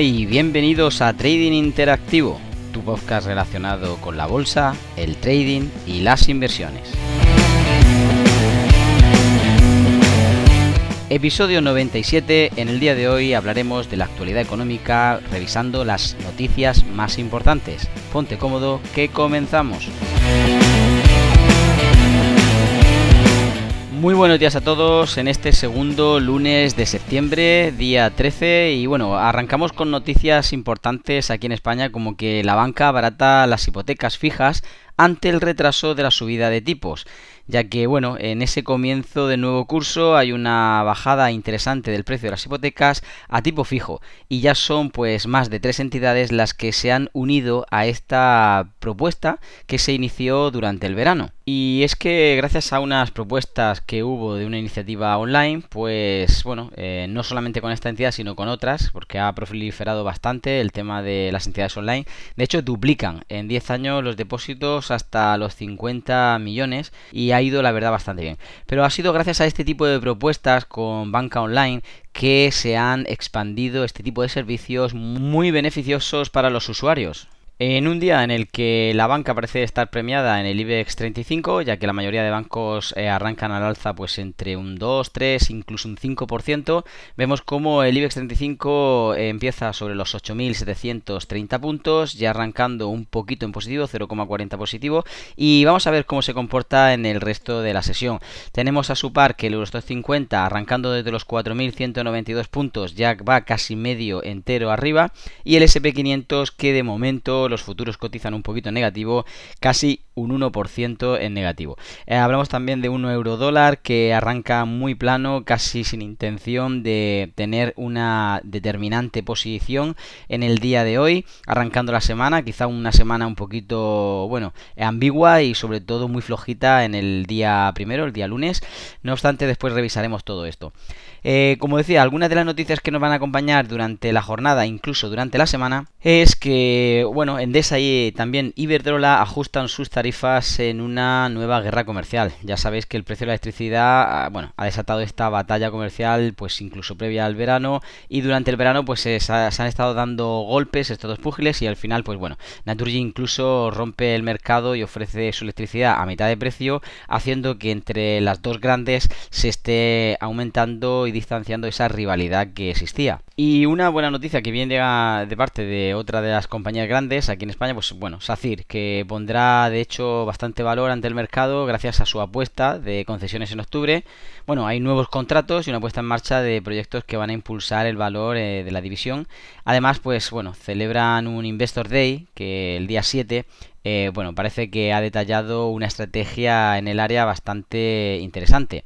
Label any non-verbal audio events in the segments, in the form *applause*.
Y bienvenidos a Trading Interactivo, tu podcast relacionado con la bolsa, el trading y las inversiones. Episodio 97, en el día de hoy hablaremos de la actualidad económica revisando las noticias más importantes. Ponte cómodo que comenzamos. Muy buenos días a todos en este segundo lunes de septiembre, día 13. Y bueno, arrancamos con noticias importantes aquí en España, como que la banca barata las hipotecas fijas ante el retraso de la subida de tipos ya que bueno, en ese comienzo de nuevo curso hay una bajada interesante del precio de las hipotecas a tipo fijo y ya son pues más de tres entidades las que se han unido a esta propuesta que se inició durante el verano. Y es que gracias a unas propuestas que hubo de una iniciativa online, pues bueno, eh, no solamente con esta entidad, sino con otras, porque ha proliferado bastante el tema de las entidades online. De hecho, duplican en 10 años los depósitos hasta los 50 millones y ha ido la verdad bastante bien. Pero ha sido gracias a este tipo de propuestas con banca online que se han expandido este tipo de servicios muy beneficiosos para los usuarios. En un día en el que la banca parece estar premiada en el IBEX 35, ya que la mayoría de bancos eh, arrancan al alza pues entre un 2, 3, incluso un 5%, vemos como el IBEX 35 eh, empieza sobre los 8.730 puntos, ya arrancando un poquito en positivo, 0,40 positivo, y vamos a ver cómo se comporta en el resto de la sesión. Tenemos a su par que el Eurostoxx 50 arrancando desde los 4.192 puntos, ya va casi medio entero arriba, y el SP500 que de momento los futuros cotizan un poquito en negativo, casi un 1% en negativo. Eh, hablamos también de un euro dólar que arranca muy plano, casi sin intención de tener una determinante posición en el día de hoy, arrancando la semana, quizá una semana un poquito, bueno, ambigua y sobre todo muy flojita en el día primero, el día lunes. No obstante, después revisaremos todo esto. Eh, como decía, algunas de las noticias que nos van a acompañar durante la jornada, incluso durante la semana, es que, bueno, Endesa y también Iberdrola ajustan sus tarifas en una nueva guerra comercial. Ya sabéis que el precio de la electricidad, ah, bueno, ha desatado esta batalla comercial, pues incluso previa al verano, y durante el verano, pues se, han estado dando golpes estos dos púgiles y al final, pues bueno, Naturgy incluso rompe el mercado y ofrece su electricidad a mitad de precio, haciendo que entre las dos grandes se esté aumentando y distanciando esa rivalidad que existía. Y una buena noticia que viene de parte de otra de las compañías grandes aquí en España, pues bueno, SACIR, que pondrá de hecho bastante valor ante el mercado gracias a su apuesta de concesiones en octubre. Bueno, hay nuevos contratos y una puesta en marcha de proyectos que van a impulsar el valor eh, de la división. Además, pues bueno, celebran un Investor Day que el día 7 eh, bueno, parece que ha detallado una estrategia en el área bastante interesante.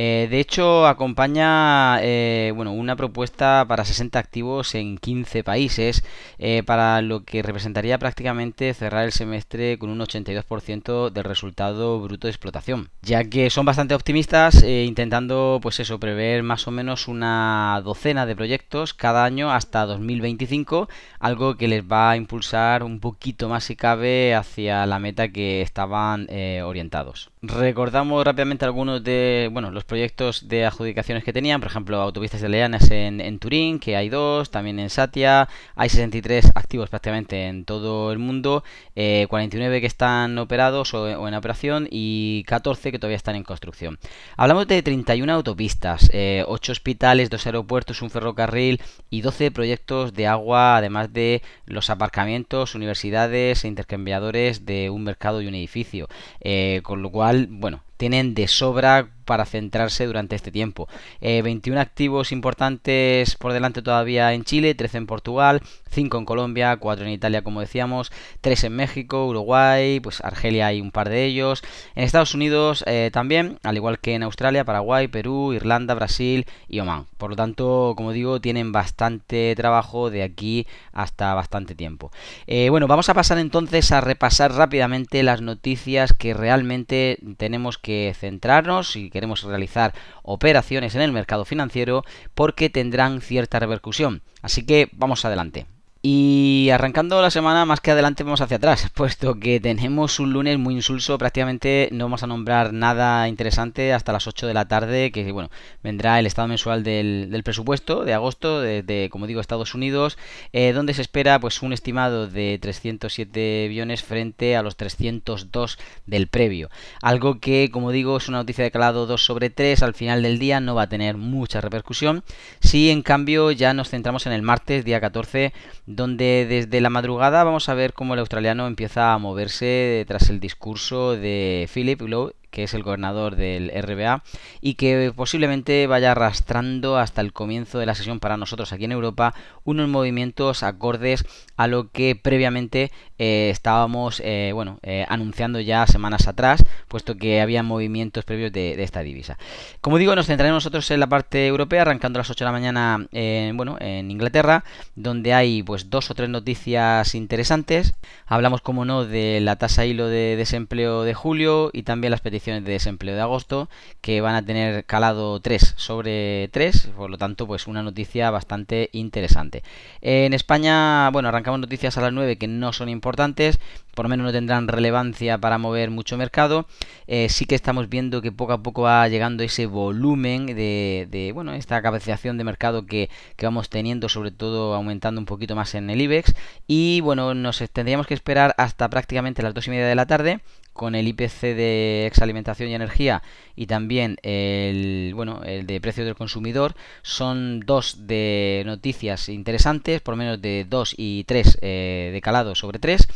Eh, de hecho, acompaña eh, bueno, una propuesta para 60 activos en 15 países, eh, para lo que representaría prácticamente cerrar el semestre con un 82% del resultado bruto de explotación, ya que son bastante optimistas, intentando pues eso, prever más o menos una docena de proyectos cada año hasta 2025, algo que les va a impulsar un poquito más si cabe hacia la meta que estaban orientados. Recordamos rápidamente algunos de bueno, los proyectos de adjudicaciones que tenían, por ejemplo, autopistas de Leanas en, Turín, que hay dos, también en Satia, hay 63 activos prácticamente en todo el mundo, 49 eh, que están operados o, en operación y 14 que todavía están en construcción. Hablamos de 31 autopistas, 8 eh, hospitales, 2 aeropuertos, un ferrocarril y 12 proyectos de agua, además de los aparcamientos, universidades e intercambiadores de un mercado y un edificio, eh, con lo cual bueno, tienen de sobra para centrarse durante este tiempo. 21 eh, activos importantes por delante todavía en Chile, 13 en Portugal, 5 en Colombia, 4 en Italia como decíamos, 3 en México, Uruguay, pues Argelia hay un par de ellos. En Estados Unidos eh, también, al igual que en Australia, Paraguay, Perú, Irlanda, Brasil y Oman. Por lo tanto, como digo, tienen bastante trabajo de aquí hasta bastante tiempo. Eh, bueno, vamos a pasar entonces a repasar rápidamente las noticias que realmente tenemos que centrarnos que queremos realizar operaciones en el mercado financiero porque tendrán cierta repercusión. Así que vamos adelante. Y arrancando la semana más que adelante vamos hacia atrás, *laughs* puesto que tenemos un lunes muy insulso, prácticamente no vamos a nombrar nada interesante hasta las 8 de la tarde, que bueno, vendrá el estado mensual del, presupuesto de agosto de, como digo, Estados Unidos, eh, donde se espera pues un estimado de 307 billones frente a los 302 del previo. Algo que, como digo, es una noticia de calado 2 sobre 3, al final del día no va a tener mucha repercusión. Si en cambio ya nos centramos en el martes, día 14, donde desde la madrugada vamos a ver cómo el australiano empieza a moverse tras el discurso de Philip Lowe que es el gobernador del RBA, y que posiblemente vaya arrastrando hasta el comienzo de la sesión para nosotros aquí en Europa unos movimientos acordes a lo que previamente eh, estábamos eh, bueno, eh, anunciando ya semanas atrás, puesto que había movimientos previos de, esta divisa. Como digo, nos centraremos nosotros en la parte europea, arrancando a las 8 de la mañana en, bueno, en Inglaterra, donde hay pues dos o tres noticias interesantes. Hablamos, como no, de la tasa hilo de desempleo de julio y también las peticiones de desempleo de agosto que van a tener calado 3 sobre 3, por lo tanto pues una noticia bastante interesante. En España, bueno, arrancamos noticias a las 9 que no son importantes, por lo menos no tendrán relevancia para mover mucho mercado. Eh, sí que estamos viendo que poco a poco va llegando ese volumen de, bueno, esta capacitación de mercado que, vamos teniendo, sobre todo aumentando un poquito más en el IBEX. Y bueno, nos tendríamos que esperar hasta prácticamente las 2 y media de la tarde con el IPC de exalimentación y energía y también el bueno el de precio del consumidor son dos de noticias interesantes por menos de 2 y 3 eh, de calado sobre 3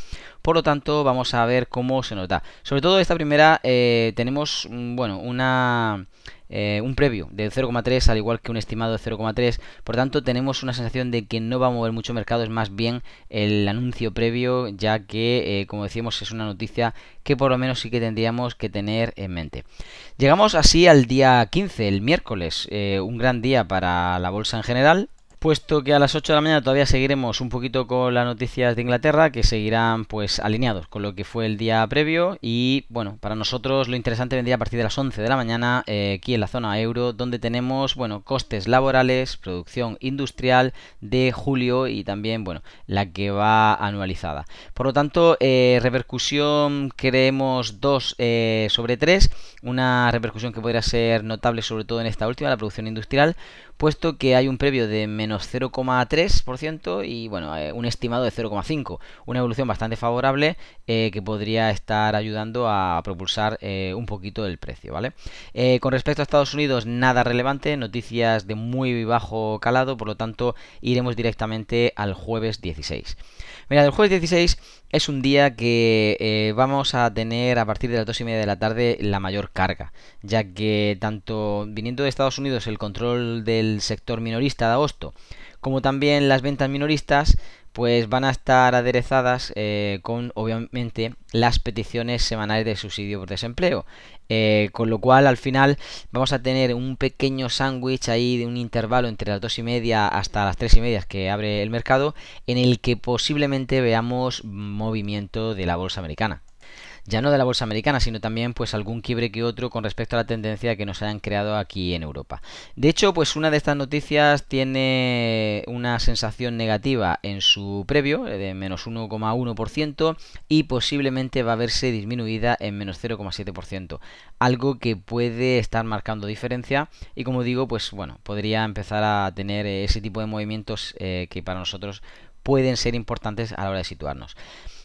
por lo tanto vamos a ver cómo se nota. Sobre todo esta primera eh, tenemos mm, bueno una eh, un previo de 0,3 al igual que un estimado de 0,3 por tanto tenemos una sensación de que no va a mover mucho mercado. Es más bien el anuncio previo ya que eh, como decíamos es una noticia que por lo menos sí que tendríamos que tener en mente. Llegamos así al día 15 el miércoles un gran día para la bolsa en general puesto que a las 8 de la mañana todavía seguiremos un poquito con las noticias de Inglaterra, que seguirán pues alineados con lo que fue el día previo y bueno, para nosotros lo interesante vendría a partir de las 11 de la mañana eh, aquí en la zona euro, donde tenemos bueno, costes laborales, producción industrial de julio y también bueno, la que va anualizada. Por lo tanto, eh, repercusión creemos 2 eh, sobre 3, una repercusión que podría ser notable sobre todo en esta última, la producción industrial, puesto que hay un previo de menos 0,3% y bueno, eh, un estimado de 0,5%, una evolución bastante favorable eh, que podría estar ayudando a propulsar eh, un poquito el precio, ¿vale? con respecto a Estados Unidos, nada relevante, noticias de muy bajo calado, por lo tanto iremos directamente al jueves 16. Mira, el jueves 16 es un día que eh, vamos a tener a partir de las 2 y media de la tarde la mayor carga, ya que tanto viniendo de Estados Unidos el control del sector minorista de agosto, como también las ventas minoristas, pues van a estar aderezadas eh, con obviamente las peticiones semanales de subsidio por desempleo. Eh, con lo cual al final vamos a tener un pequeño sándwich ahí de un intervalo entre las dos y media hasta las tres y media que abre el mercado en el que posiblemente veamos movimiento de la bolsa americana ya no de la bolsa americana, sino también pues algún quiebre que otro con respecto a la tendencia que nos hayan creado aquí en Europa. De hecho, pues una de estas noticias tiene una sensación negativa en su previo, eh, de menos 1,1%, y posiblemente va a verse disminuida en menos 0,7%, algo que puede estar marcando diferencia y como digo, pues bueno, podría empezar a tener ese tipo de movimientos eh, que para nosotros pueden ser importantes a la hora de situarnos.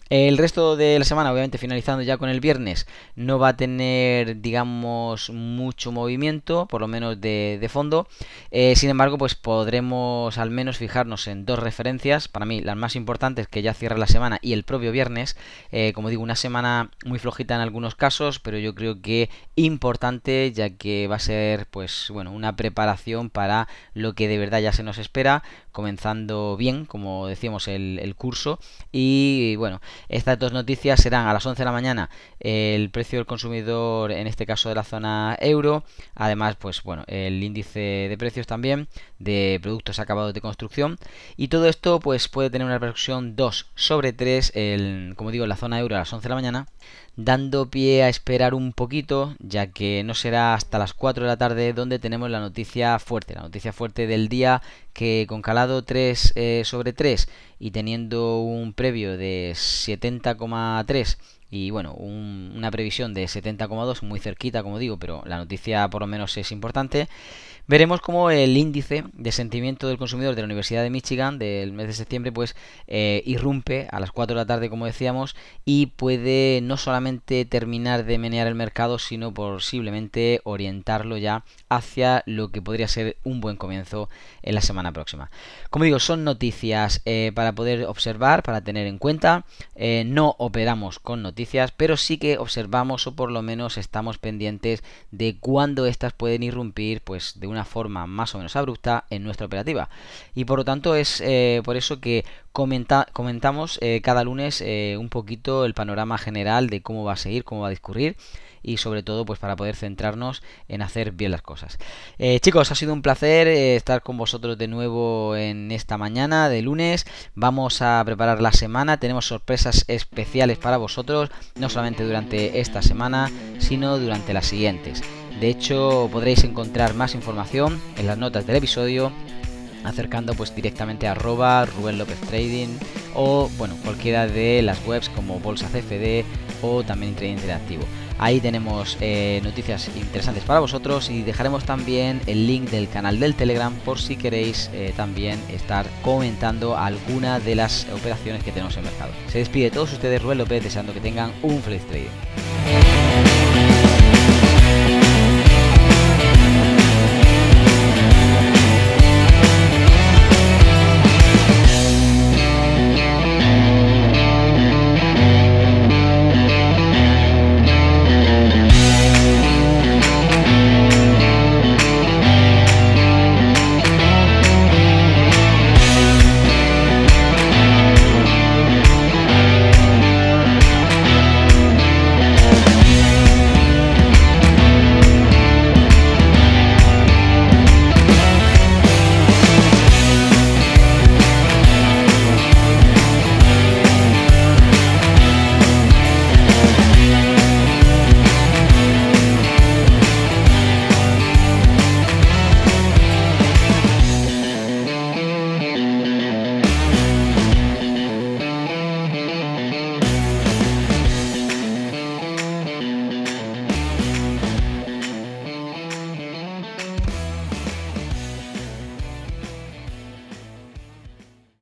El resto de la semana, obviamente finalizando ya con el viernes, no va a tener, digamos, mucho movimiento, por lo menos de, fondo. Eh, sin embargo, pues podremos al menos fijarnos en dos referencias, para mí las más importantes que ya cierra la semana y el propio viernes. Eh, como digo, una semana muy flojita en algunos casos, pero yo creo que importante ya que va a ser, pues bueno, una preparación para lo que de verdad ya se nos espera, comenzando bien, como decíamos, el, el curso. Y bueno, estas dos noticias serán a las 11 de la mañana el precio del consumidor, en este caso de la zona euro, además, pues bueno, el índice de precios también de productos acabados de construcción. Y todo esto pues puede tener una repercusión 2 sobre 3 el, como digo en la zona euro a las 11 de la mañana dando pie a esperar un poquito ya que no será hasta las 4 de la tarde donde tenemos la noticia fuerte la noticia fuerte del día que con calado 3 eh, sobre 3 y teniendo un previo de 70,3 y bueno, una previsión de 70,2 muy cerquita como digo, pero la noticia por lo menos es importante veremos cómo el índice de sentimiento del consumidor de la Universidad de Michigan del mes de septiembre pues eh, irrumpe a las 4 de la tarde como decíamos y puede no solamente terminar de menear el mercado sino posiblemente orientarlo ya hacia lo que podría ser un buen comienzo en la semana próxima. Como digo, son noticias eh, para poder observar, para tener en cuenta. Eh, no operamos con noticias, pero sí que observamos o por lo menos estamos pendientes de cuándo estas pueden irrumpir pues de una forma más o menos abrupta en nuestra operativa. Y por lo tanto es eh, por eso que comentamos eh, cada lunes eh, un poquito el panorama general de cómo va a seguir, cómo va a discurrir y sobre todo pues para poder centrarnos en hacer bien las cosas. chicos, ha sido un placer estar con vosotros de nuevo en esta mañana de lunes. Vamos a preparar la semana, tenemos sorpresas especiales para vosotros, no solamente durante esta semana, sino durante las siguientes. De hecho, podréis encontrar más información en las notas del episodio acercando pues directamente a arroba Rubén López Trading o bueno cualquiera de las webs como Bolsa CFD o también Trading Interactivo. Ahí tenemos eh, noticias interesantes para vosotros y dejaremos también el link del canal del Telegram por si queréis eh, también estar comentando alguna de las operaciones que tenemos en mercado. Se despide de todos ustedes Rubén López deseando que tengan un feliz trading.